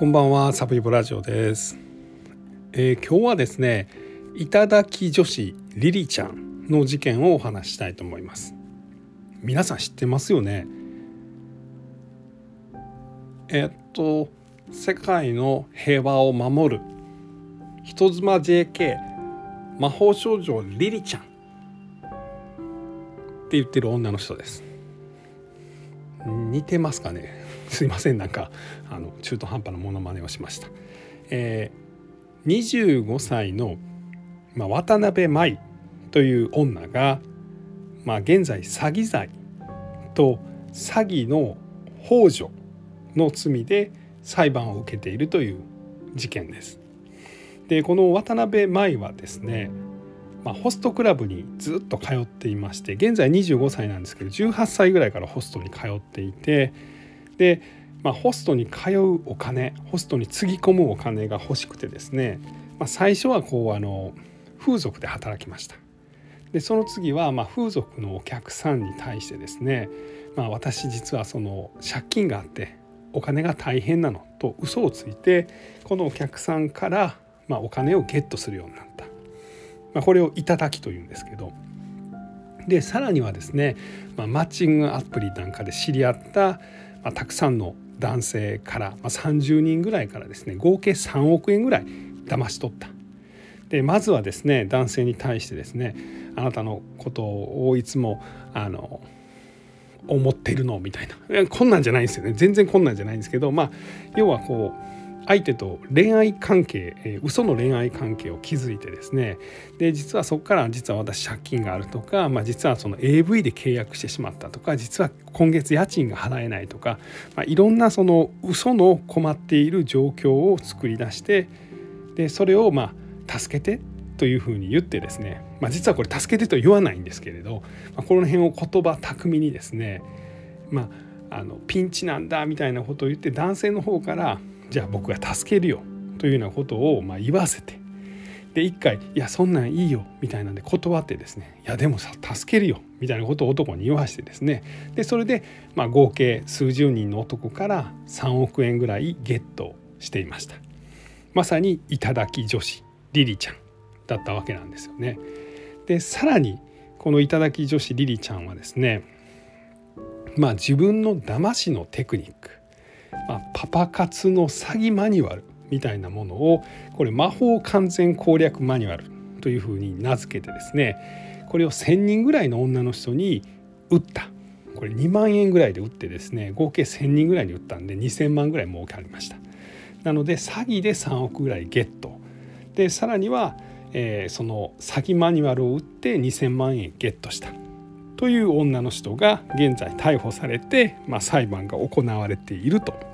こんばんはサブイボラジオです、えー、今日はですね頂き女子リリちゃんの事件をお話したいと思います。皆さん知ってますよね？え、っと世界の平和を守る人妻 JK 魔法少女リリちゃんって言ってる女の人です。似てますかね？すいませんなんかあの中途半端なものまねをしました。えー、25歳の、まあ、渡辺舞という女が、まあ、現在詐欺罪と詐欺の幇助の罪で裁判を受けているという事件です。でこの渡辺舞はですね、まあ、ホストクラブにずっと通っていまして現在25歳なんですけど18歳ぐらいからホストに通っていてで、まあ、ホストに通うお金ホストにつぎ込むお金が欲しくてですね、まあ、最初はこうあの風俗で働きました。でその次はま風俗のお客さんに対してですね、まあ、私実はその借金があってお金が大変なのと嘘をついてこのお客さんからまお金をゲットするようになった、まあ、これを「頂き」というんですけど。でさらにはですね、まあ、マッチングアプリなんかで知り合ったまあ、たくさんの男性から、まあ、30人ぐらいからですね合計3億円ぐらい騙し取った。でまずはですね男性に対してですねあなたのことをいつもあの思ってるの？みたいな。こんなんじゃないんですよね。全然こんなんじゃないんですけどまあ要はこう相手と恋愛関係、えー、嘘の恋愛関係を築いてですね。で実はそこから実は私借金があるとか、まあ、実はその AV で契約してしまったとか実は今月家賃が払えないとか、まあ、いろんなその嘘の困っている状況を作り出してでそれをまあ助けてというふうに言ってですね、まあ、実はこれ助けてと言わないんですけれど、まあ、この辺を言葉巧みにですね、まあ、あのピンチなんだみたいなことを言って男性の方からじゃあ僕が助けるよというようなことをま言わせてで一回「いやそんなんいいよ」みたいなんで断ってですね「いやでもさ助けるよ」みたいなことを男に言わしてですねでそれでま合計数十人の男から3億円ぐらいゲットしていました。まさに頂き女子リリちゃんだったわけなんですよね。でさらにこの頂き女子リリちゃんはですねまあ自分の騙しのテクニックまあ、パパ活の詐欺マニュアルみたいなものをこれ魔法完全攻略マニュアルというふうに名付けてですねこれを1,000人ぐらいの女の人に売った。これ2万円ぐらいで売ってですね合計1,000人ぐらいに売ったんで2,000万ぐらい儲けありました。なので詐欺で3億ぐらいゲット。でさらには、えー、その詐欺マニュアルを売って2,000万円ゲットした。という女の人が現在逮捕されて、まあ、裁判が行われていると。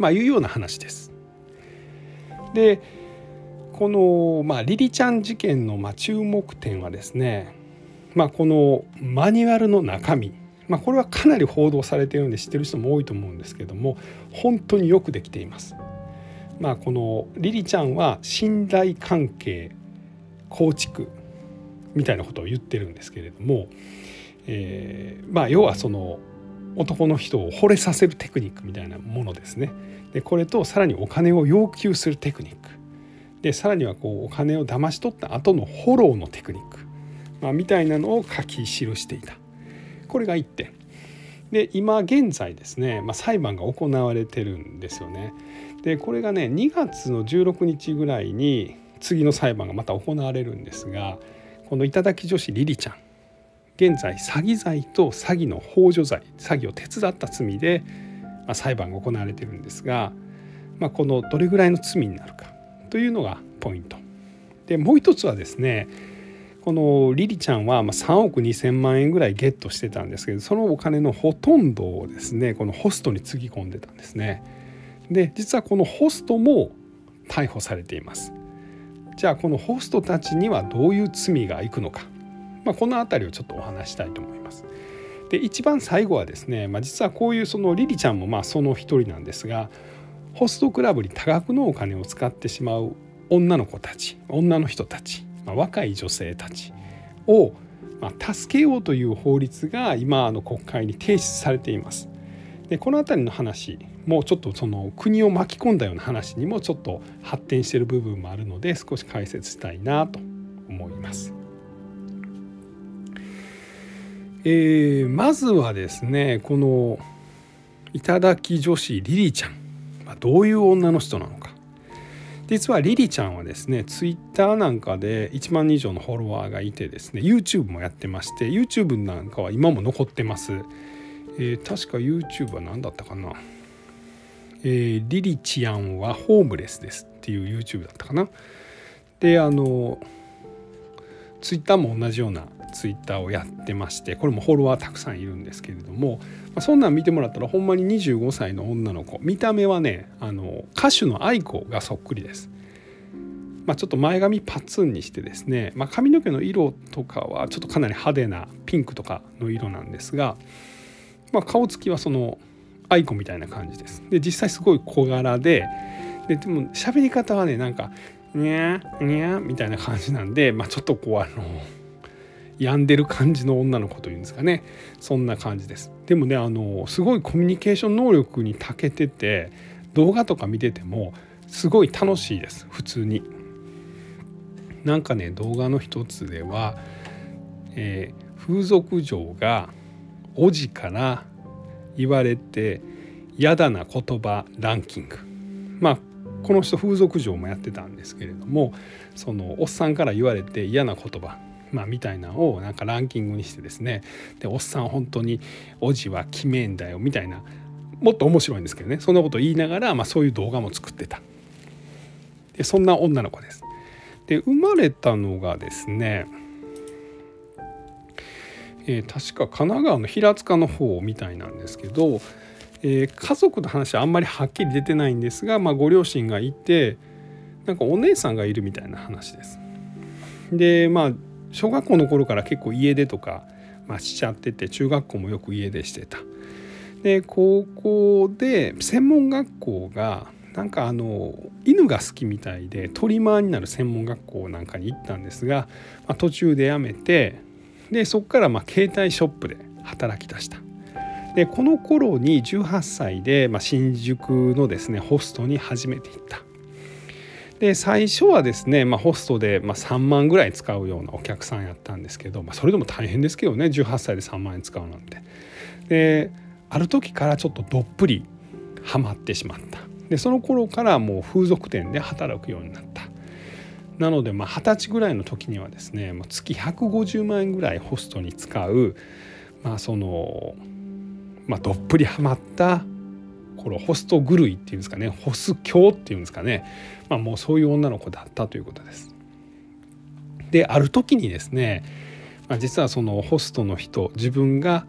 まあ、いうような話です。でこの、まあ、リリちゃん事件の、まあ、注目点はですね、まあ、このマニュアルの中身、まあ、これはかなり報道されているので知ってる人も多いと思うんですけども本当によくできています。まあ、このリリちゃんは信頼関係構築みたいなことを言ってるんですけれども、えー、まあ要はその男の人を惚れさせるテクニックみたいなものですね。でこれとさらにお金を要求するテクニック。でさらにはこうお金を騙し取った後のフォローのテクニック、まあ、みたいなのを書き記していた。これが1点。で今現在ですね、まあ、裁判が行われてるんですよね。でこれがね2月の16日ぐらいに次の裁判がまた行われるんですがこの頂き女子リリちゃん。現在詐欺罪と詐欺の幇助罪詐欺を手伝った罪で、ま、裁判が行われているんですが、まあ、このどれぐらいの罪になるかというのがポイント。でもう一つはですねこのリリちゃんは3億2,000万円ぐらいゲットしてたんですけどそのお金のほとんどをですねこのホストにつぎ込んでたんですね。で実はこのホストも逮捕されています。じゃあこのホストたちにはどういう罪がいくのかまあ、この辺りをちょっとお話したいと思います。で一番最後はですね、まあ、実はこういうそのリリちゃんもまあその一人なんですがホストクラブに多額のお金を使ってしまう女の子たち女の人たち、まあ、若い女性たちを、まあ、助けようという法律が今あの国会に提出されています。でこの辺りの話もうちょっとその国を巻き込んだような話にもちょっと発展している部分もあるので少し解説したいなと思います。えー、まずはですねこの頂き女子リリちゃん、まあ、どういう女の人なのか。実はリリちゃんはですねツイッターなんかで1万人以上のフォロワーがいてですね YouTube もやってまして YouTube なんかは今も残ってます、えー、確か YouTube は何だったかな、えー、リリチアンはホームレスですっていう YouTube だったかな。であのツイッターも同じようなツイッターをやってましてこれもフォロワーたくさんいるんですけれども、まあ、そんなん見てもらったらほんまに25歳の女の子見た目はねあの歌手の愛子がそっくりです。まあ、ちょっと前髪パツンにしてですね、まあ、髪の毛の色とかはちょっとかなり派手なピンクとかの色なんですが、まあ、顔つきはその愛子みたいな感じです。で実際すごい小柄でででも喋り方はねなんか「にゃーにゃー」みたいな感じなんで、まあ、ちょっとこうあの病んでる感じの女の子というんですかね。そんな感じです。でもねあのすごいコミュニケーション能力に長けてて動画とか見ててもすごい楽しいです。普通に。なんかね動画の一つでは、えー、風俗嬢がおじから言われて嫌だな言葉ランキング。まあこの人風俗嬢もやってたんですけれどもそのおっさんから言われて嫌な言葉まあ、みたいなのをなんかランキングにしてですねでおっさん本当におじは決めんだよみたいなもっと面白いんですけどねそんなこと言いながら、まあ、そういう動画も作ってたでそんな女の子です。で生まれたのがですねえー、確か神奈川の平塚の方みたいなんですけど、えー、家族の話はあんまりはっきり出てないんですが、まあ、ご両親がいてなんかお姉さんがいるみたいな話です。でまあ小学校の頃から結構家出とか、まあ、しちゃってて中学校もよく家出してた。で高校で専門学校がなんかあの犬が好きみたいでトリマーになる専門学校なんかに行ったんですが、まあ、途中で辞めてでそこからま携帯ショップで働き出した。でこの頃に18歳で、ま、新宿のですねホストに初めて行った。で最初はですね、まあ、ホストで、ま、3万ぐらい使うようなお客さんやったんですけど、まあ、それでも大変ですけどね18歳で3万円使うなんて。である時からちょっとどっぷりハマってしまったでその頃からもう風俗店で働くようになったなのでまあ二十歳ぐらいの時にはですね月150万円ぐらいホストに使うまあそのまあどっぷりハマったこのホスト狂いっていうんですかねホス教っていうんですかね、まあ、もうそういう女の子だったということです。である時にですね、まあ、実はそのホストの人自分が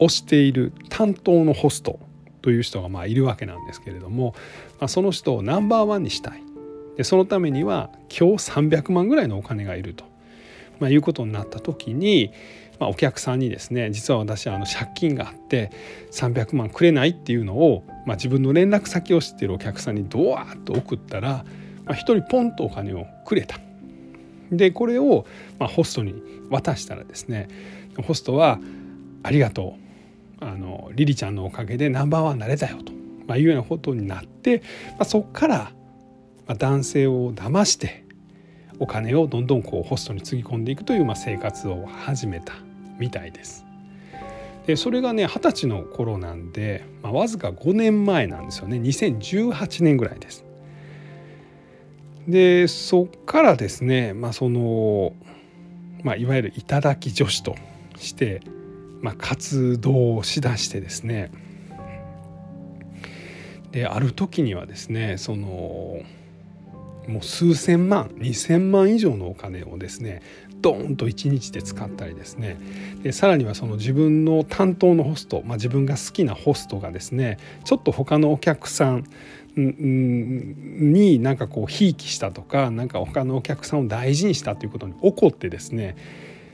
推している担当のホストという人がまあいるわけなんですけれども、まあ、その人をナンバーワンにしたいでそのためには今日300万ぐらいのお金がいると、まあ、いうことになった時にまあ、お客さんにですね実は私あの借金があって300万くれないっていうのを、まあ、自分の連絡先を知っているお客さんにドワーッと送ったら、まあ、1人ポンとお金をくれた。でこれを、まあ、ホストに渡したらですねホストは「ありがとう。あのリリちゃんのおかげでナンバーワンなれたよ」と、まあ、いうようなことになって、まあ、そこから、男性を騙してお金をどんどんこうホストにつぎ込んでいくという、まあ、生活を始めた。みたいです。でそれがね二十歳の頃なんで、まあ、わずか5年前なんですよね2018年ぐらいです。でそっからですね、まあそのまあ、いわゆる頂き女子として、まあ、活動をしだしてですねである時にはですねそのもう数千万2,000万以上のお金をですねドーンと1日で使ったりですねでさらにはその自分の担当のホスト、まあ、自分が好きなホストがですねちょっと他のお客さんになんかこうひいきしたとかなんか他のお客さんを大事にしたということに怒ってですね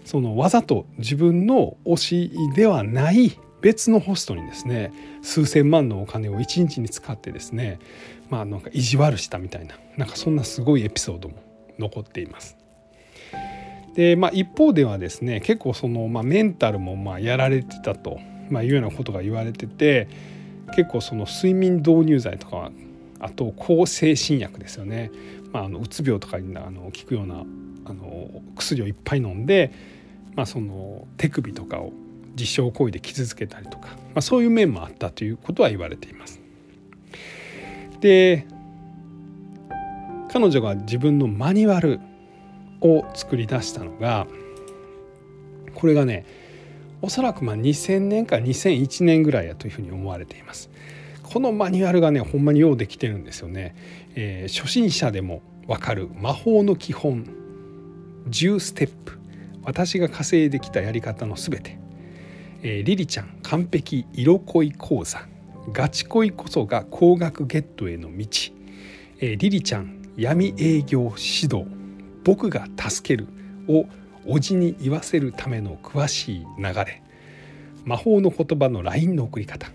そのわざと自分の推しではない別のホストにですね数千万のお金を1日に使ってですねまあなんか意地悪したみたいななんかそんなすごいエピソードも残っています。でまあ、一方ではですね結構その、まあ、メンタルもまあやられてたと、まあ、いうようなことが言われてて結構その睡眠導入剤とかあと抗精神薬ですよね、まあ、あのうつ病とかにあの効くようなあの薬をいっぱい飲んで、まあ、その手首とかを実証行為で傷つけたりとか、まあ、そういう面もあったということは言われています。で彼女が自分のマニュアルを作り出したのがこれがねおそらくまあ2000年か2001年ぐらいやというふうに思われています。このマニュアルがねほんまにようできてるんですよね。えー、初心者でもわかる魔法の基本10ステップ。私が稼いできたやり方のすべて、えー、リリちゃん完璧色恋講座。ガチ恋こそが高額ゲットへの道、えー、リリちゃん闇営業指導。僕が助けるをおじに言わせるための詳しい流れ魔法の言葉の LINE の送り方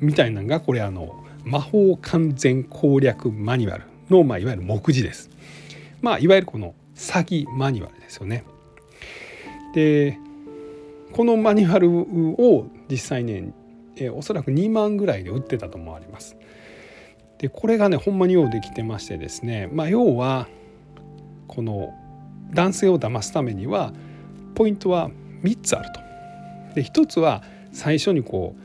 みたいなのがこれあの魔法完全攻略マニュアルの、まあ、いわゆる目次です。まあ、いわゆるこの詐欺マニュアルですよね。でこのマニュアルを実際ねえおそらく2万ぐらいで売ってたと思われます。でこれがねほんまにようできてましてですね、まあ、要はこの男性を騙すためにはポイントは3つあると。で1つは最初にこう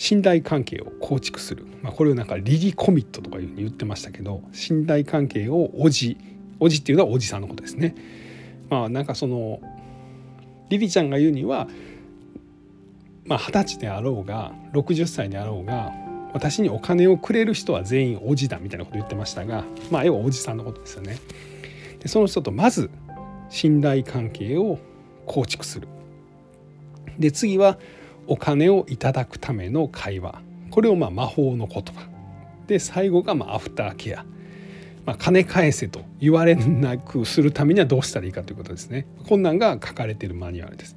信頼関係を構築する、まあ、これをなんかリリコミットとかいうふうに言ってましたけど信頼関係をおじおじっていうのはおじさんのことですね。まあなんかそのリリちゃんが言うにはまあ二十歳であろうが60歳であろうが私にお金をくれる人は全員おじだみたいなこと言ってましたがまあ要はおじさんのことですよね。でその人とまず信頼関係を構築する。で次はお金をいただくための会話。これをまあ魔法の言葉。で最後がまアフターケア、まあ、金返せと言われなくするためにはどうしたらいいかということですね。こんなんが書かれているマニュアルです。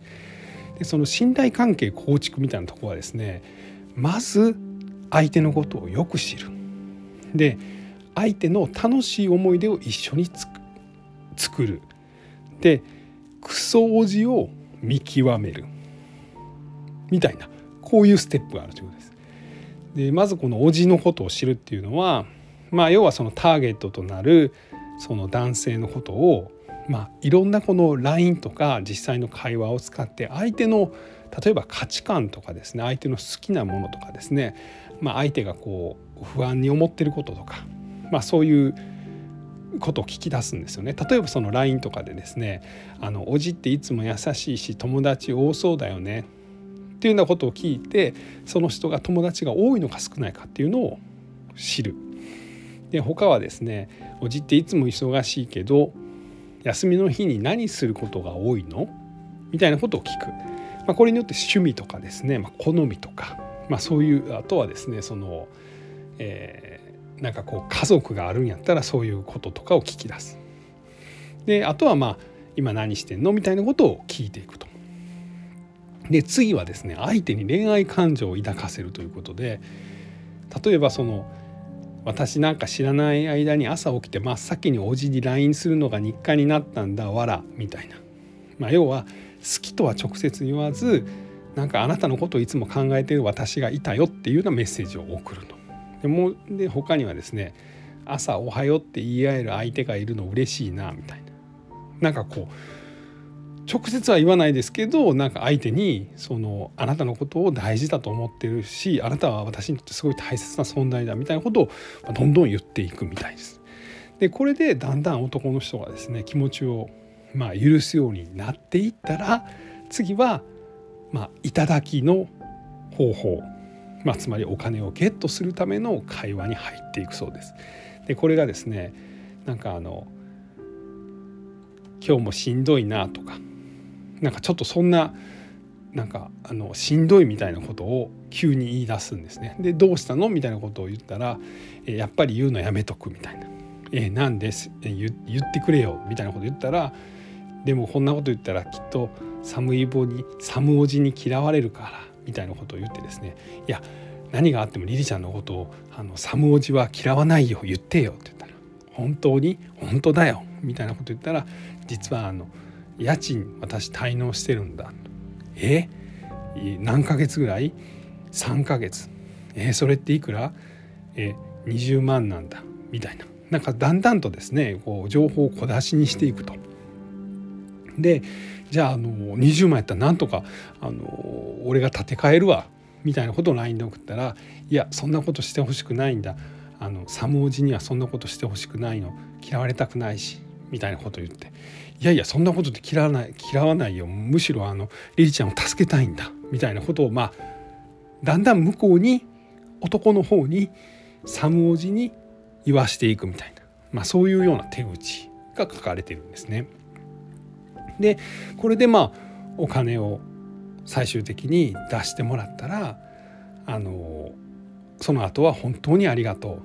でその信頼関係構築みたいなとこはですねまず相手のことをよく知る。で相手の楽しい思い出を一緒に作作る。でクソおじを見極める。みたいな。こういうステップがあるということです。でまずこのおじのことを知るっていうのはまあ要はそのターゲットとなるその男性のことをまあいろんなこの LINE とか実際の会話を使って相手の例えば価値観とかですね相手の好きなものとかですね、まあ、相手がこう不安に思ってることとか、まあ、そういうことを聞き出すんですよね。例えばその LINE とかでですねあの「おじっていつも優しいし友達多そうだよね」っていうようなことを聞いてその人が友達が多いのか少ないかっていうのを知る。で他はですねおじっていつも忙しいけど休みの日に何することが多いの？みたいなことを聞く、まあ、これによって趣味とかですね、まあ、好みとか、まあ、そういうあとはですねその、えー、なんかこう家族があるんやったらそういうこととかを聞き出す。であとはまあ今何してんのみたいなことを聞いていくと。で次はですね相手に恋愛感情を抱かせるということで例えばその私なんか知らない間に朝起きて真っ先におじに LINE するのが日課になったんだわらみたいな、まあ、要は好きとは直接言わずなんかあなたのことをいつも考えてる私がいたよっていうようなメッセージを送ると。でもで他にはですね朝おはようって言い合える相手がいるの嬉しいなみたいななんかこう直接は言わないですけどなんか相手にそのあなたのことを大事だと思ってるしあなたは私にとってすごい大切な存在だみたいなことをどんどん言っていくみたいです。でこれでだんだん男の人がですね気持ちをまあ許すようになっていったら次はまあ頂きの方法、まあ、つまりお金をゲットするための会話に入っていくそうです。でこれがですねなんかあの今日もしんどいなとかなんかちょっとそんななんかあのしんどいみたいなことを急に言い出すんですね。でどうしたのみたいなことを言ったら「えやっぱり言うのやめとく」みたいな「えなんですえ言ってくれよ」みたいなこと言ったら「でもこんなこと言ったらきっと寒い棒に寒おじに嫌われるから」みたいなことを言ってですね「いや何があってもリリちゃんのことをあの寒おじは嫌わないよ言ってよ」って言ったら「本当に本当だよ」みたいなこと言ったら実はあの「家賃私滞納してるんだ。え？何ヶ月ぐらい？3ヶ月。え、それっていくら、え、20万なんだ。みたいな。なんかだんだんとですねこう情報を小出しにしていくと。でじゃああの20万やったらなんとかあの俺が立て替えるわみたいなことを LINE で送ったらいやそんなことしてほしくないんだ。あのサムおじにはそんなことしてほしくないの。嫌われたくないしみたいなことを言って。いやいやそんなことで嫌わない嫌わないよ。むしろあのリリちゃんを助けたいんだ。みたいなことをまあだんだん向こうに男の方にサムおじに言わしていくみたいな、まあ、そういうような手口が書かれてるんですね。でこれでまあお金を最終的に出してもらったらあのその後は本当にありがと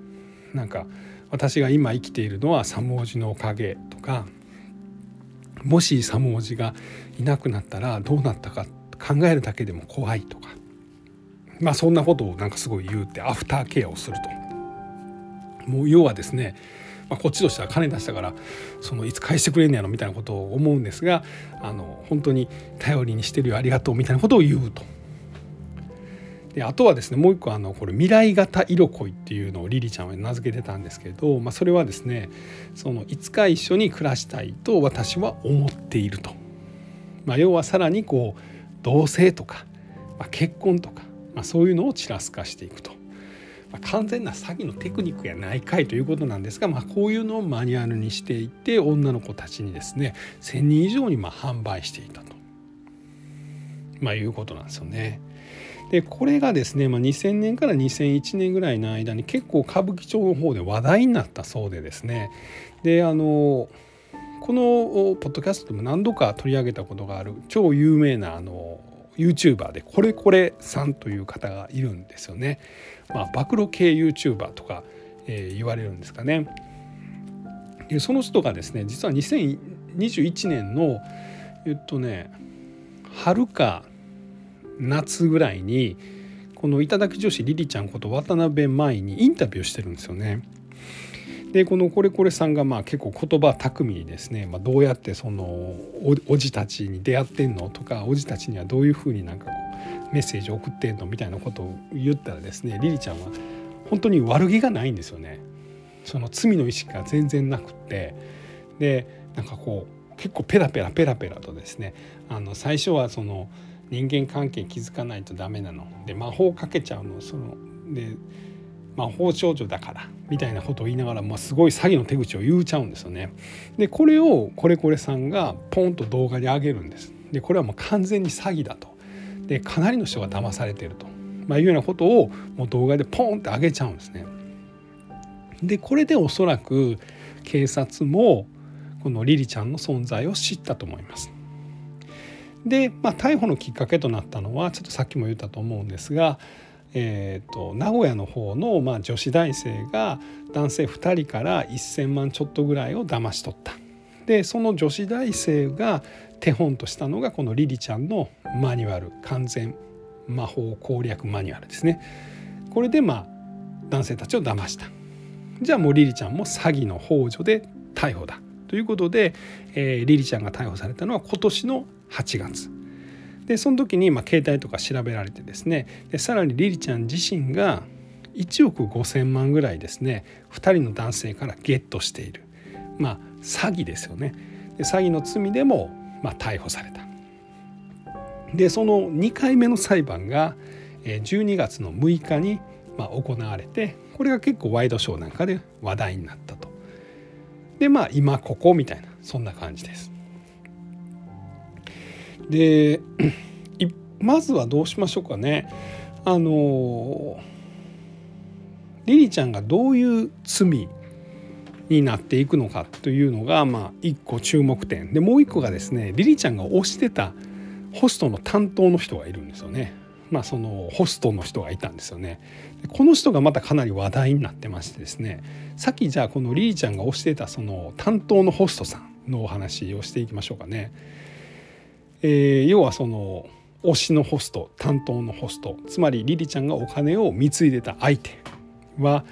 う。なんか私が今生きているのはサムおじのおかげとかもしサムおじがいなくなったらどうなったか考えるだけでも怖いとか。まあそんなことをなんかすごい言うてアフターケアをすると。もう要はですねまあ、こっちとしては金出したからそのいつ返してくれんねやろみたいなことを思うんですがあの本当に頼りにしてるよありがとうみたいなことを言うと。であとはですねもう一個あのこれ未来型色恋っていうのをリリちゃんは名付けてたんですけど、まあ、それはですねそのいつか一緒に暮らしたいと私は思っていると。まあ、要はさらにこう同性とか、まあ、結婚とか、まあ、そういうのをちらつかしていくと。まあ、完全な詐欺のテクニックやないかいということなんですが、まあ、こういうのをマニュアルにしていて女の子たちにですね1,000人以上にま販売していたと、まあ、いうことなんですよね。でこれがですね、まあ、2000年から2001年ぐらいの間に結構歌舞伎町の方で話題になったそうでですねであのこのポッドキャストでも何度か取り上げたことがある超有名なあの YouTuber でこれこれさんという方がいるんですよね。まあ、暴露系 YouTuber とか、えー、言われるんですかね。でその人がですね実は2021年のえっとね春か夏ぐらいにこの頂き女子リリちゃんこと渡辺舞にインタビューしてるんですよね。でこのこれこれさんがまあ結構言葉巧みにですね、まあ、どうやってそのおじたちに出会ってんのとかおじたちにはどういうふうになんかメッセージを送ってんのみたいなことを言ったらですねリリちゃんは本当に悪気がないんですよね。その罪の意識が全然なくってでなんかこう結構ペラペラペラペラとですねあの最初はその人間関係気づかないとダメなので魔法かけちゃうのそので魔法少女だからみたいなことを言いながら、まあ、すごい詐欺の手口を言うちゃうんですよね。でこれをこれこれさんがポンと動画に上げるんです。でこれはもう完全に詐欺だと。でかなりの人が騙されてると、まあ、いうようなことをもう動画でポンって上げちゃうんですね。でこれでおそらく警察もこのリリちゃんの存在を知ったと思います。で、まあ、逮捕のきっかけとなったのはちょっとさっきも言ったと思うんですがえーと、名古屋の方の、まあ、女子大生が男性2人から1,000万ちょっとぐらいを騙し取った。でその女子大生が手本としたのがこのリリちゃんのマニュアル完全魔法攻略マニュアルですね。これでまあ男性たちを騙した。じゃあもうリリちゃんも詐欺の幇助で逮捕だということで、えー、リリちゃんが逮捕されたのは今年の8月。でその時にまあ携帯とか調べられてですねでさらにリリちゃん自身が1億5,000万ぐらいですね2人の男性からゲットしているまあ詐欺ですよねで詐欺の罪でもまあ逮捕された。でその2回目の裁判が12月の6日にまあ行われてこれが結構ワイドショーなんかで話題になったと。でまあ今ここみたいなそんな感じです。で まずはどうしましょうかね。あのリリちゃんがどういう罪になっていくのかというのがまあ一個注目点でもう一個がですねリリちゃんが推してたホストの担当の人がいるんですよね。まあ、そのホストの人がいたんですよね。この人がまたかなり話題になってましてですねさっきじゃあこのリリちゃんが推してたその担当のホストさんのお話をしていきましょうかね。えー、要はその推しのホスト担当のホストつまりリリちゃんがお金を貢いでた相手は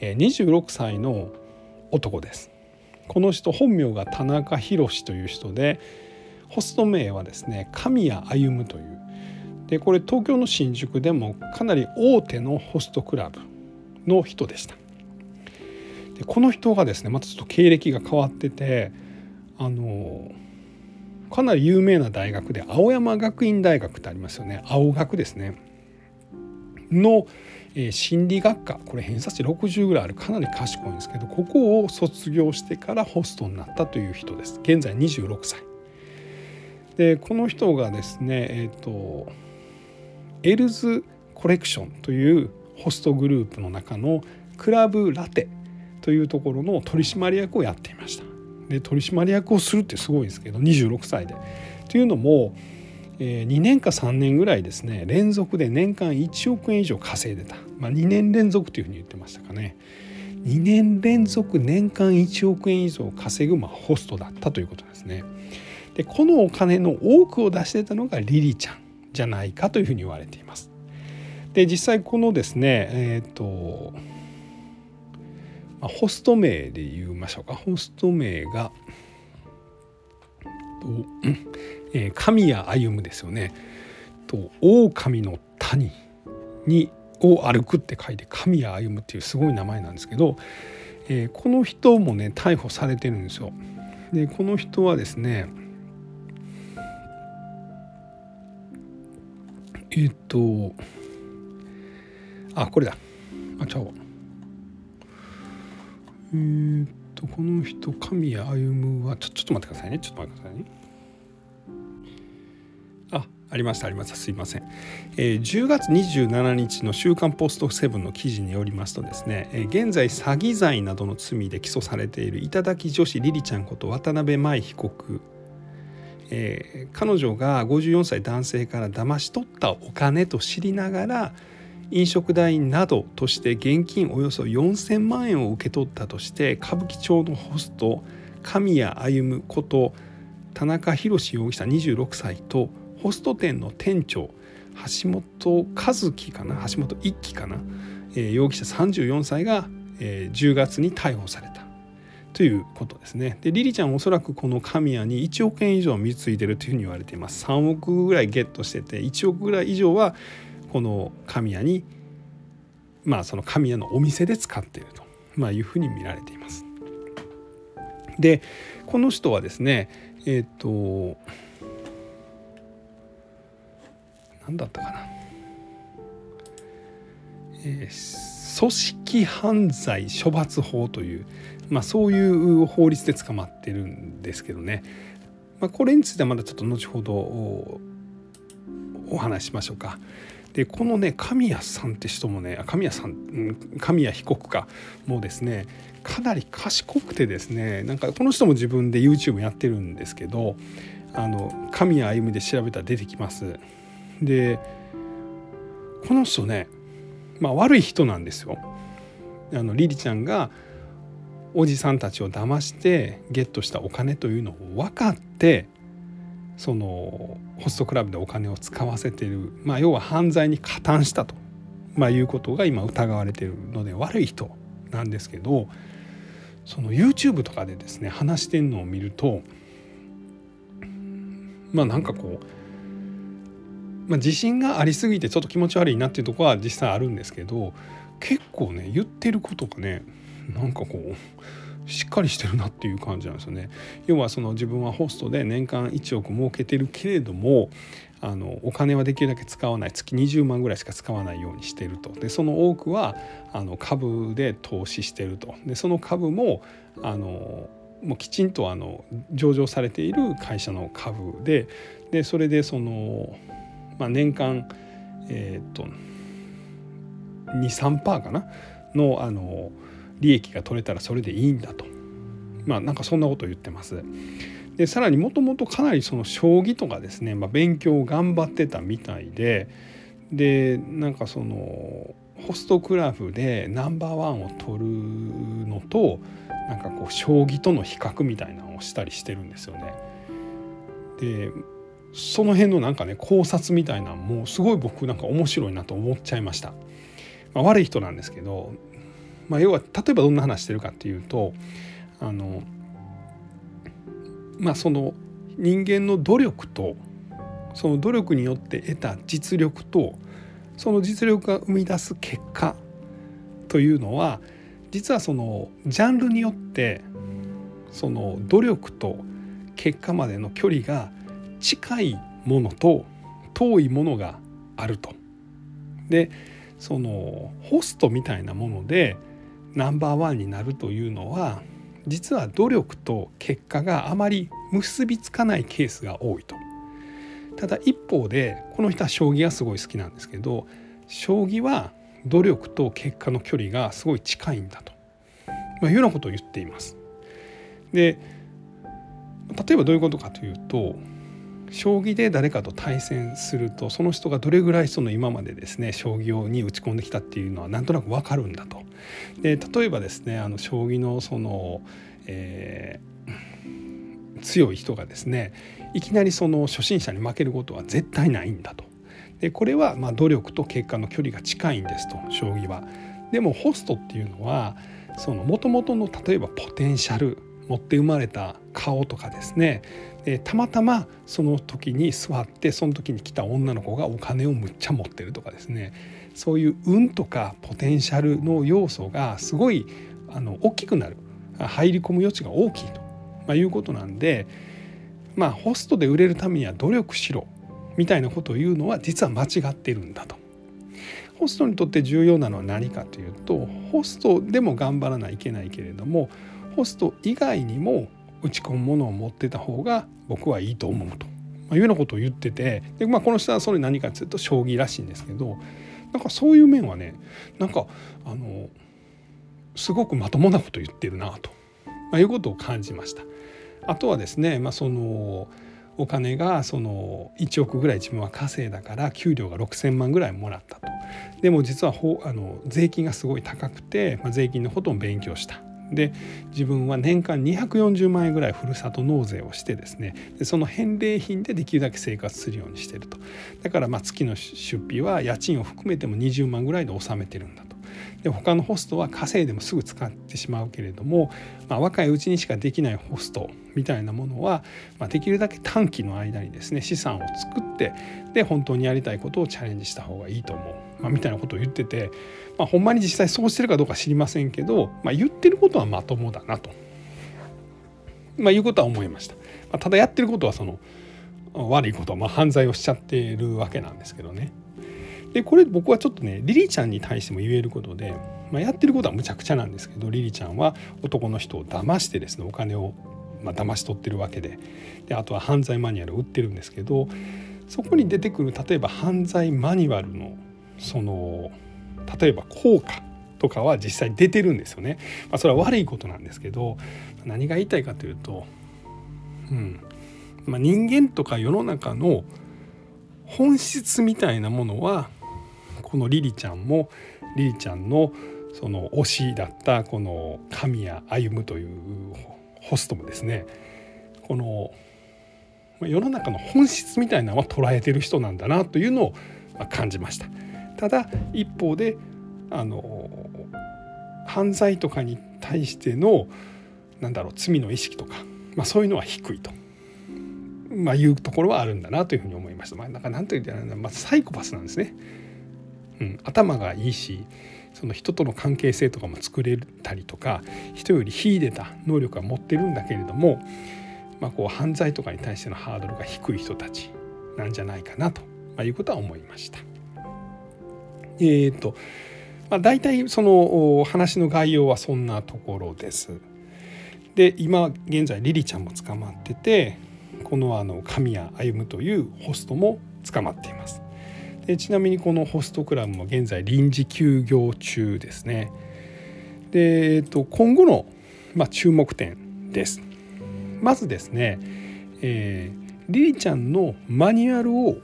26歳の男です。この人本名が田中宏という人でホスト名はですね神谷歩という。でこれ東京の新宿でもかなり大手のホストクラブの人でした。でこの人がですねまたちょっと経歴が変わっててあのかなり有名な大学で青山学院大学ってありますよね。青学ですね。の、え、心理学科これ偏差値60ぐらいあるかなり賢いんですけどここを卒業してからホストになったという人です。現在26歳。でこの人がですねえっ、ー、とエルズコレクションというホストグループの中のクラブラテというところの取締役をやっていました。で取締役をするってすごいですけど26歳で。というのも、2年か3年ぐらいですね連続で年間1億円以上稼いでた、まあ、2年連続というふうに言ってましたかね2年連続年間1億円以上稼ぐ、まあ、ホストだったということですね。でこのお金の多くを出してたのがリリちゃんじゃないかというふうに言われています。で実際このですねえっ、ー、とホスト名で言いましょうかホスト名が、えー、神谷歩ですよね。と狼の谷にを歩くって書いて神谷歩っていうすごい名前なんですけど、えー、この人もね逮捕されてるんですよ。でこの人はですねえっ、とあこれだあちゃうわえー、っとこの人神谷歩はちょちょっと待ってくださいねちょっと待ってくださいねありましたありました。すいません、えー、10月27日の「週刊ポストセブン」の記事によりますとですね、えー、現在詐欺罪などの罪で起訴されている頂き女子リリちゃんこと渡辺舞被告。えー、彼女が54歳男性から騙し取ったお金と知りながら飲食代などとして現金およそ4,000万円を受け取ったとして歌舞伎町のホスト神谷歩こと田中宏容疑者26歳とホスト店の店長橋本和樹かな？橋本一樹かな、えー、容疑者34歳が、えー、10月に逮捕されたということですね。でリリちゃんおそらくこの神谷に1億円以上貢いでるというふうに言われています。3億ぐらいゲットしてて1億ぐらい以上はこの神谷にまあその神谷のお店で使っていると、まあ、いうふうに見られています。でこの人はですねえっ、ー、と何だったかな、えー、組織犯罪処罰法という、まあ、そういう法律で捕まってるんですけどね、まあ、これについてはまだちょっと後ほどお話ししましょうか。でこのね神谷さんって人もね神谷さん神谷被告かもうですねかなり賢くてですねなんかこの人も自分で YouTube やってるんですけどあの神谷歩で調べたら出てきます。でこの人ねまあ悪い人なんですよ。あのリリちゃんがおじさんたちを騙してゲットしたお金というのを分かってそのホストクラブでお金を使わせてる、まあ、要は犯罪に加担したと、まあ、いうことが今疑われてるので悪い人なんですけどその YouTube とかでですね話してんのを見るとまあなんかこう、まあ、自信がありすぎてちょっと気持ち悪いなっていうとこは実際あるんですけど結構ね言ってることがねなんかこうしっかりしてるなっていう感じなんですよね。要はその自分はホストで年間1億儲けてるけれどもあのお金はできるだけ使わない。月20万ぐらいしか使わないようにしてると。でその多くはあの株で投資してると。でその株もあのもうきちんとあの上場されている会社の株ででそれでその、まあ、年間えっ、と23%かな？のあの利益が取れたらそれでいいんだとまあなんかそんなことを言ってます。でさらにもともとかなりその将棋とかですね、まあ、勉強を頑張ってたみたいででなんかそのホストクラブでナンバーワンを取るのとなんかこう将棋との比較みたいなのをしたりしてるんですよね。でその辺のなんかね考察みたいなもうすごい僕なんか面白いなと思っちゃいました。まあ、悪い人なんですけどまあ、要は例えばどんな話してるかっていうとあのまあその人間の努力とその努力によって得た実力とその実力が生み出す結果というのは実はそのジャンルによってその努力と結果までの距離が近いものと遠いものがあると。でそのホストみたいなものでナンバーワンになるというのは実は努力と結果があまり結びつかないケースが多いと。ただ一方でこの人は将棋がすごい好きなんですけど将棋は努力と結果の距離がすごい近いんだと、まあ、いうようなことを言っています。で例えばどういうことかというと将棋で誰かと対戦するとその人がどれぐらいその今までですね将棋に打ち込んできたっていうのはなんとなく分かるんだと。で例えばですねあの将棋のその、えー、強い人がですねいきなりその初心者に負けることは絶対ないんだと。でこれはま努力と結果の距離が近いんですと将棋は。でもホストっていうのはその元々の例えばポテンシャル持って生まれた顔とかですねでたまたまその時に座ってその時に来た女の子がお金をむっちゃ持ってるとかですね。そういう運とかポテンシャルの要素がすごいあの大きくなる。入り込む余地が大きいと、まあ、いうことなんでまあホストで売れるためには努力しろ。みたいなことを言うのは実は間違ってるんだと。ホストにとって重要なのは何かというとホストでも頑張らないといけないけれどもホスト以外にも打ち込むものを持ってた方が僕はいいと思うと、まあ、いうようなことを言っててで、まあ、この人はそれ何かというと将棋らしいんですけどなんかそういう面はねなんかあのすごくまともなこと言ってるなと、まあ、いうことを感じました。あとはですね、まあ、そのお金がその1億ぐらい自分は稼いだから給料が6,000万ぐらいもらったと。でも実はあの税金がすごい高くて、まあ、税金のことも勉強した。で自分は年間240万円ぐらいふるさと納税をしてですねでその返礼品でできるだけ生活するようにしてるとだからま月の出費は家賃を含めても20万ぐらいで納めてるんだと。で他のホストは稼いでもすぐ使ってしまうけれども、まあ、若いうちにしかできないホストみたいなものは、まあ、できるだけ短期の間にですね資産を作ってで本当にやりたいことをチャレンジした方がいいと思う、まあ、みたいなことを言ってて、まあ、ほんまに実際そうしてるかどうか知りませんけど、まあ、言ってることはまともだなと、まあ、いうことは思いました。まあ、ただやってることはその悪いことまあ、犯罪をしちゃってるわけなんですけどね。でこれ僕はちょっとねリリーちゃんに対しても言えることで、まあ、やってることはむちゃくちゃなんですけどリリちゃんは男の人を騙してですねお金をまあ騙し取ってるわけでであとは犯罪マニュアルを売ってるんですけどそこに出てくる例えば犯罪マニュアルのその例えば効果とかは実際出てるんですよね。まあ、それは悪いことなんですけど何が言いたいかというと、うんまあ、人間とか世の中の本質みたいなものはこのリリちゃんもリリちゃんのその推しだったこの神谷歩というホストもですねこの世の中の本質みたいなのは捉えてる人なんだなというのを感じました。ただ一方であの犯罪とかに対してのなんだろう罪の意識とか、まあ、そういうのは低いと、まあ、いうところはあるんだなというふうに思いました。まあ、なんかなんと言ったら、まあ、サイコパスなんですね。うん、頭がいいしその人との関係性とかも作れたりとか人より秀でた能力は持ってるんだけれども、まあ、こう犯罪とかに対してのハードルが低い人たちなんじゃないかなと、まいうことは思いました。えーとまあ、大体その話の概要はそんなところです。で今現在リリちゃんも捕まっててこのあの神谷歩というホストも捕まっています。でちなみにこのホストクラブも現在臨時休業中ですね。で、えっと、今後の、まあ、注目点です。まずですね、えー、リリちゃんのマニュアルを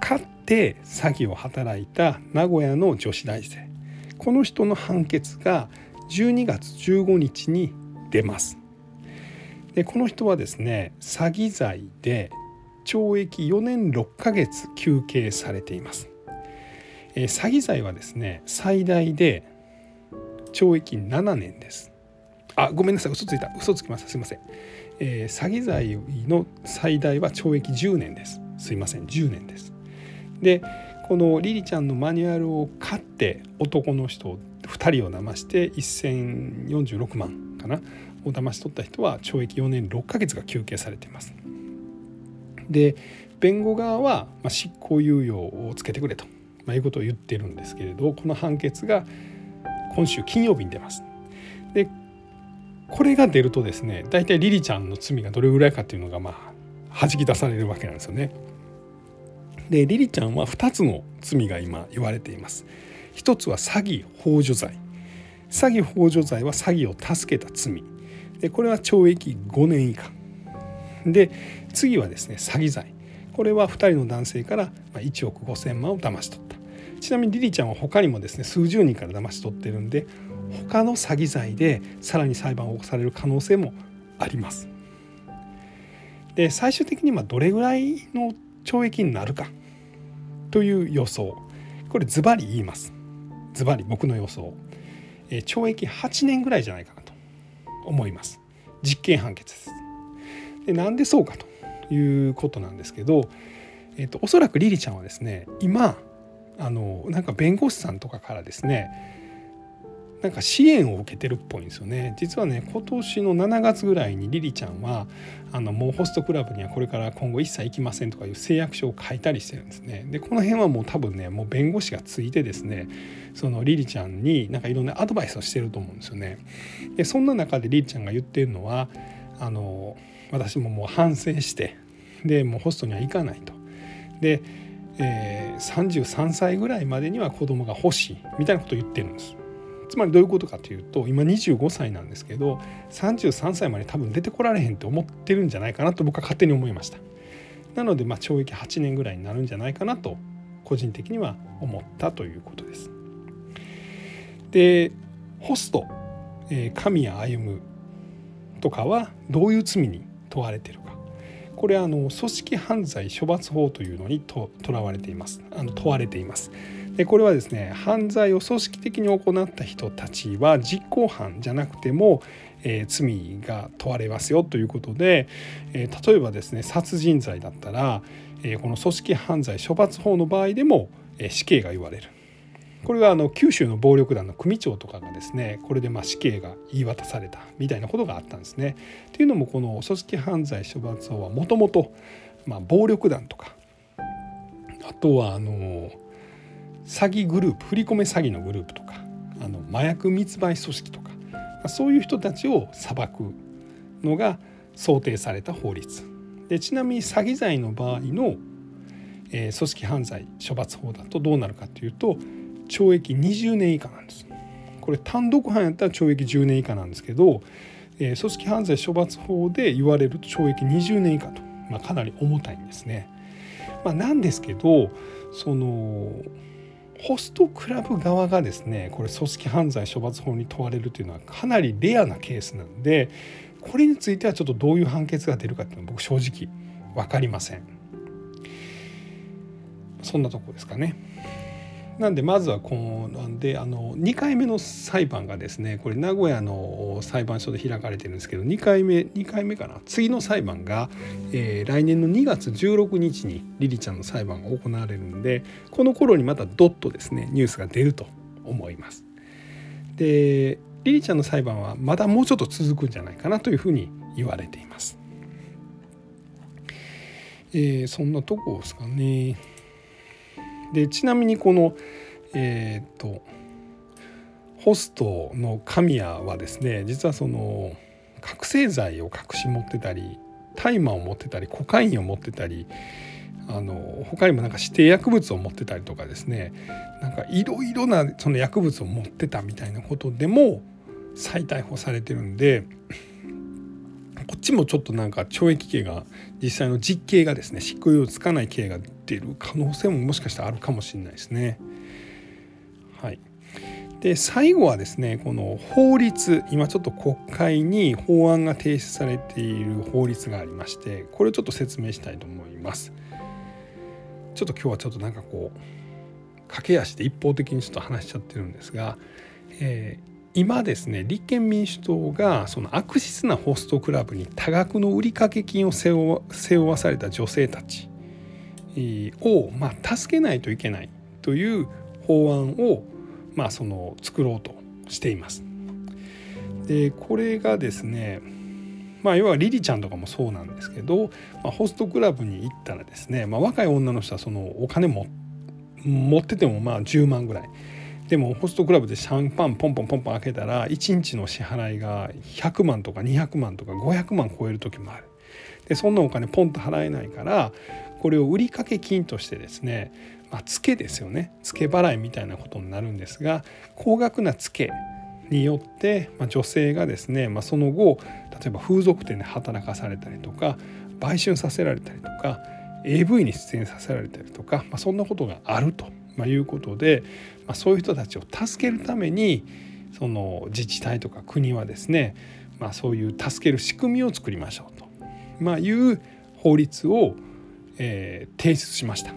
買って詐欺を働いた名古屋の女子大生この人の判決が12月15日に出ます。でこの人はですね詐欺罪で懲役4年6ヶ月求刑されています。えー、詐欺罪はですね最大で懲役7年です。あごめんなさい嘘ついた嘘つきましたすいません、えー、詐欺罪の最大は懲役10年です。すいません10年です。でこのリリちゃんのマニュアルを買って男の人2人を騙して1046万かなを騙し取った人は懲役4年6ヶ月が求刑されています。で弁護側は執行猶予をつけてくれと、まあ、いうことを言ってるんですけれどこの判決が今週金曜日に出ます。でこれが出るとですね大体リリちゃんの罪がどれぐらいかっていうのがまあ弾き出されるわけなんですよね。でリリちゃんは2つの罪が今言われています。一つは詐欺幇助罪。詐欺幇助罪は詐欺を助けた罪。でこれは懲役5年以下。で次はですね詐欺罪。これは2人の男性から1億5,000万を騙し取った。ちなみにリリちゃんは他にもですね数十人から騙し取ってるんで他の詐欺罪でさらに裁判を起こされる可能性もあります。で最終的にまどれぐらいの懲役になるか。という予想。これズバリ言います。ズバリ僕の予想、え懲役8年ぐらいじゃないかなと思います。実刑判決です。でなんでそうかということなんですけど、えーと、おそらくリリちゃんはですね今あのなんか弁護士さんとかからですねなんか支援を受けてるっぽいんですよね。実はね今年の7月ぐらいにリリちゃんはあのもうホストクラブにはこれから今後一切行きませんとかいう誓約書を書いたりしてるんですね。でこの辺はもう多分ねもう弁護士がついてですねそのリリちゃんになんかいろんなアドバイスをしてると思うんですよね。でそんな中でリリちゃんが言ってるのはあの私ももう反省してでもうホストには行かないと。で、えー、33歳ぐらいまでには子供が欲しいみたいなことを言ってるんです。つまりどういうことかというと今25歳なんですけど33歳まで多分出てこられへんって思ってるんじゃないかなと僕は勝手に思いました。なのでま懲役8年ぐらいになるんじゃないかなと個人的には思ったということです。でホスト、え、神谷歩とかはどういう罪に問われてるか。これはあの組織犯罪処罰法というのにとらわれています。あの問われています。でこれはですね犯罪を組織的に行った人たちは実行犯じゃなくても、えー、罪が問われますよということで、えー、例えばですね殺人罪だったら、えー、この組織犯罪処罰法の場合でも、え死刑が言われる。これはあの九州の暴力団の組長とかがですねこれでま死刑が言い渡されたみたいなことがあったんですね。というのもこの組織犯罪処罰法はもともと暴力団とかあとはあの詐欺グループ振り込め詐欺のグループとかあの麻薬密売組織とかそういう人たちを裁くのが想定された法律でちなみに詐欺罪の場合の、えー、組織犯罪処罰法だとどうなるかというと懲役20年以下なんです。これ単独犯やったら懲役10年以下なんですけど、えー、組織犯罪処罰法で言われると懲役20年以下と、まあ、かなり重たいんですね。まあ、なんですけどそのホストクラブ側がですねこれ組織犯罪処罰法に問われるというのはかなりレアなケースなんでこれについてはちょっとどういう判決が出るかっていうのは僕正直分かりません。そんなとこですかね。なんでまずはこうなんであの2回目の裁判がですねこれ名古屋の裁判所で開かれてるんですけど2回目2回目かな？次の裁判が、えー、来年の2月16日にリリちゃんの裁判が行われるんでこの頃にまたドッとですねニュースが出ると思います。でリリちゃんの裁判はまだもうちょっと続くんじゃないかなというふうに言われています。えー、そんなとこですかね。でちなみにこのえっ、とホストの神谷はですね実はその覚醒剤を隠し持ってたり大麻を持ってたりコカインを持ってたりあの他にもなんか指定薬物を持ってたりとかですねなんかいろいろなその薬物を持ってたみたいなことでも再逮捕されてるんでこっちもちょっとなんか懲役刑が実際の実刑がですね執行猶予つかない刑が出る可能性ももしかしたらあるかもしれないですね。はい、で最後はですねこの法律今ちょっと国会に法案が提出されている法律がありましてこれをちょっと説明したいと思います。ちょっと今日はちょっとなんかこう駆け足で一方的にちょっと話しちゃってるんですが、えー今ですね立憲民主党がその悪質なホストクラブに多額の売掛金を背負わされた女性たちを、まあ、助けないといけないという法案を、まあ、その作ろうとしています。でこれがですねまあ要はリリちゃんとかもそうなんですけど、まあ、ホストクラブに行ったらですね、まあ、若い女の人はそのお金も持っててもまあ10万ぐらいでもホストクラブでシャンパンポンポンポンポン開けたら1日の支払いが100万とか200万とか500万超える時もある。でそんなお金ポンと払えないからこれを売掛金としてですね、まあ、ツケですよね。ツケ払いみたいなことになるんですが高額なツケによって、まあ、女性がですね、まあ、その後例えば風俗店で働かされたりとか売春させられたりとか AV に出演させられたりとか、まあ、そんなことがあるということで、まあ、そういう人たちを助けるためにその自治体とか国はですね、まあ、そういう助ける仕組みを作りましょうと、まあ、いう法律を、えー、提出しました。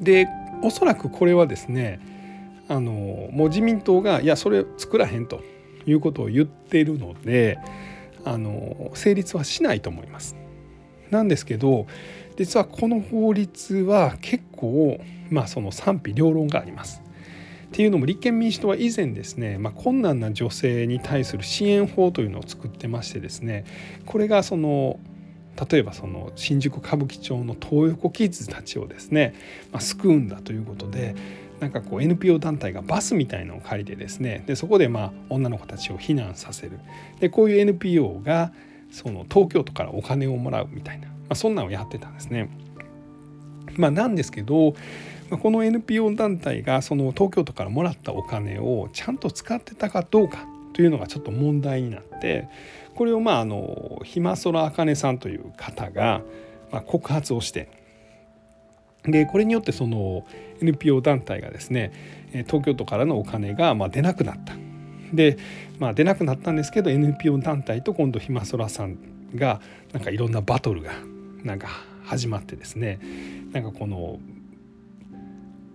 でおそらくこれはですねあのもう自民党がいやそれ作らへんということを言っているのであの成立はしないと思います。なんですけど実はこの法律は結構まあその賛否両論があります。っていうのも立憲民主党は以前ですね、まあ、困難な女性に対する支援法というのを作ってましてですねこれがその例えばその新宿歌舞伎町の東横キッズたちをですね、まあ、救うんだということでなんかこう NPO 団体がバスみたいのを借りてですねでそこでまあ女の子たちを避難させるでこういう NPO がその東京都からお金をもらうみたいな、あ、そんなのをやってたんですね。まあ、なんですけどこの NPO 団体がその東京都からもらったお金をちゃんと使ってたかどうかというのがちょっと問題になってこれをまああのひまそらあかねさんという方がま告発をしてでこれによってその NPO 団体がですね東京都からのお金がま出なくなった。で、まあ、出なくなったんですけど NPO 団体と今度ひまそらさんがなんかいろんなバトルがなんか始まってですねなんかこの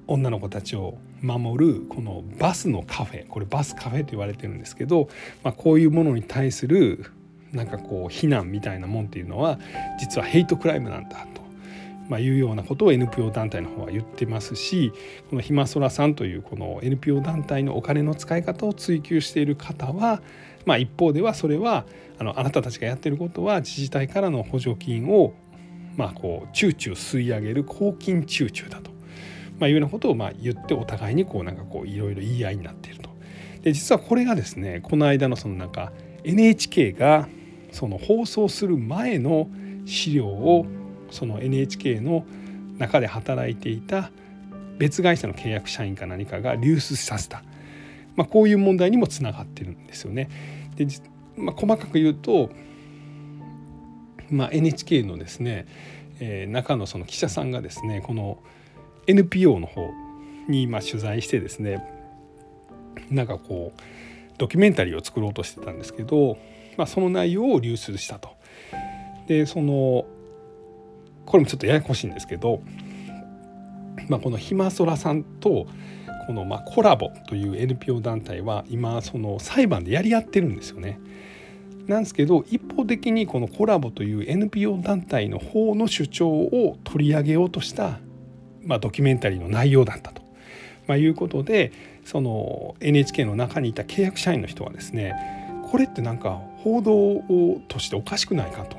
女の子たちを守るこのバスのカフェこれバスカフェと言われてるんですけど、まあ、こういうものに対するなんかこう非難みたいなもんっていうのは実はヘイトクライムなんだとまあ、いうようなことを NPO 団体の方は言ってますしこのひまそらさんというこの NPO 団体のお金の使い方を追求している方は、まあ、一方ではそれはあのあなたたちがやってることは自治体からの補助金をまあこうチューチュー吸い上げる公金チューチューだと、まあ、いうようなことをまあ言ってお互いにこうなんかこういろいろ言い合いになっていると。で実はこれがですねこの間のそのなんか NHK がその放送する前の資料をその NHK の中で働いていた別会社の契約社員か何かが流出させた、まあ、こういう問題にもつながってるんですよね。でまあ、細かく言うと、まあ、NHK のですね、えー、中のその記者さんがですねこの NPO の方に今取材してですねなんかこうドキュメンタリーを作ろうとしてたんですけど、まあ、その内容を流出したと。でそのこれもちょっとややこしいんですけど、まあ、このひまそらさんとこのまコラボという NPO 団体は今その裁判でやり合ってるんですよね。なんですけど一方的にこのコラボという NPO 団体の方の主張を取り上げようとした、まあ、ドキュメンタリーの内容だったと、まあ、いうことでその NHK の中にいた契約社員の人はですねこれってなんか報道としておかしくないかと。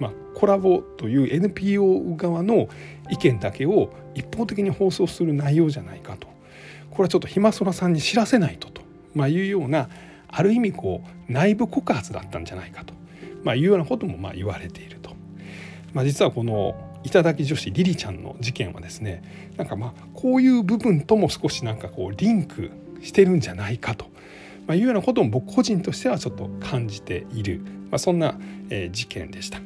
まあ、コラボという NPO 側の意見だけを一方的に放送する内容じゃないかと。これはちょっとひまそらさんに知らせないとと、まあ、いうようなある意味こう内部告発だったんじゃないかと、まあ、いうようなこともまあ言われていると。まあ、実はこの頂き女子リリちゃんの事件はですねなんかまあこういう部分とも少しなんかこうリンクしてるんじゃないかと、まあ、いうようなことも僕個人としてはちょっと感じている、まあ、そんな、え事件でした。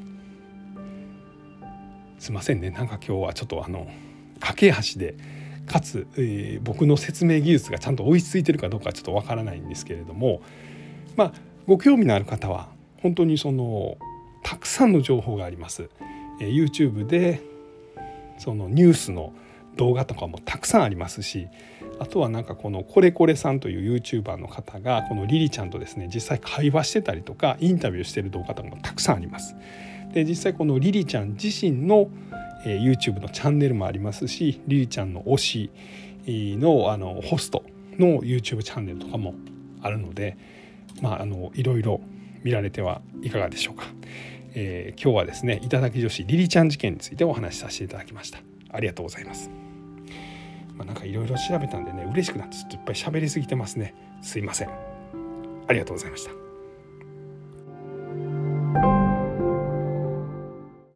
すいませんね。なんか今日はちょっとあの架け橋でかつ、えー、僕の説明技術がちゃんと追いついてるかどうかちょっとわからないんですけれどもまあご興味のある方は本当にそのたくさんの情報があります。えー、YouTube でそのニュースの動画とかもたくさんありますしあとはなんかこのコレコレさんという YouTuber の方がこのリリちゃんとですね実際会話してたりとかインタビューしてる動画とかもたくさんあります。で実際このリリちゃん自身のえー、YouTube のチャンネルもありますしリリちゃんの推しのあのホストの YouTube チャンネルとかもあるので、まあ、あのいろいろ見られてはいかがでしょうか。えー、今日はですね頂き女子リリちゃん事件についてお話しさせていただきました。ありがとうございます。まあ、なんかいろいろ調べたんでね嬉しくなってちょっといっぱい喋りすぎてますね。すいません。ありがとうございました。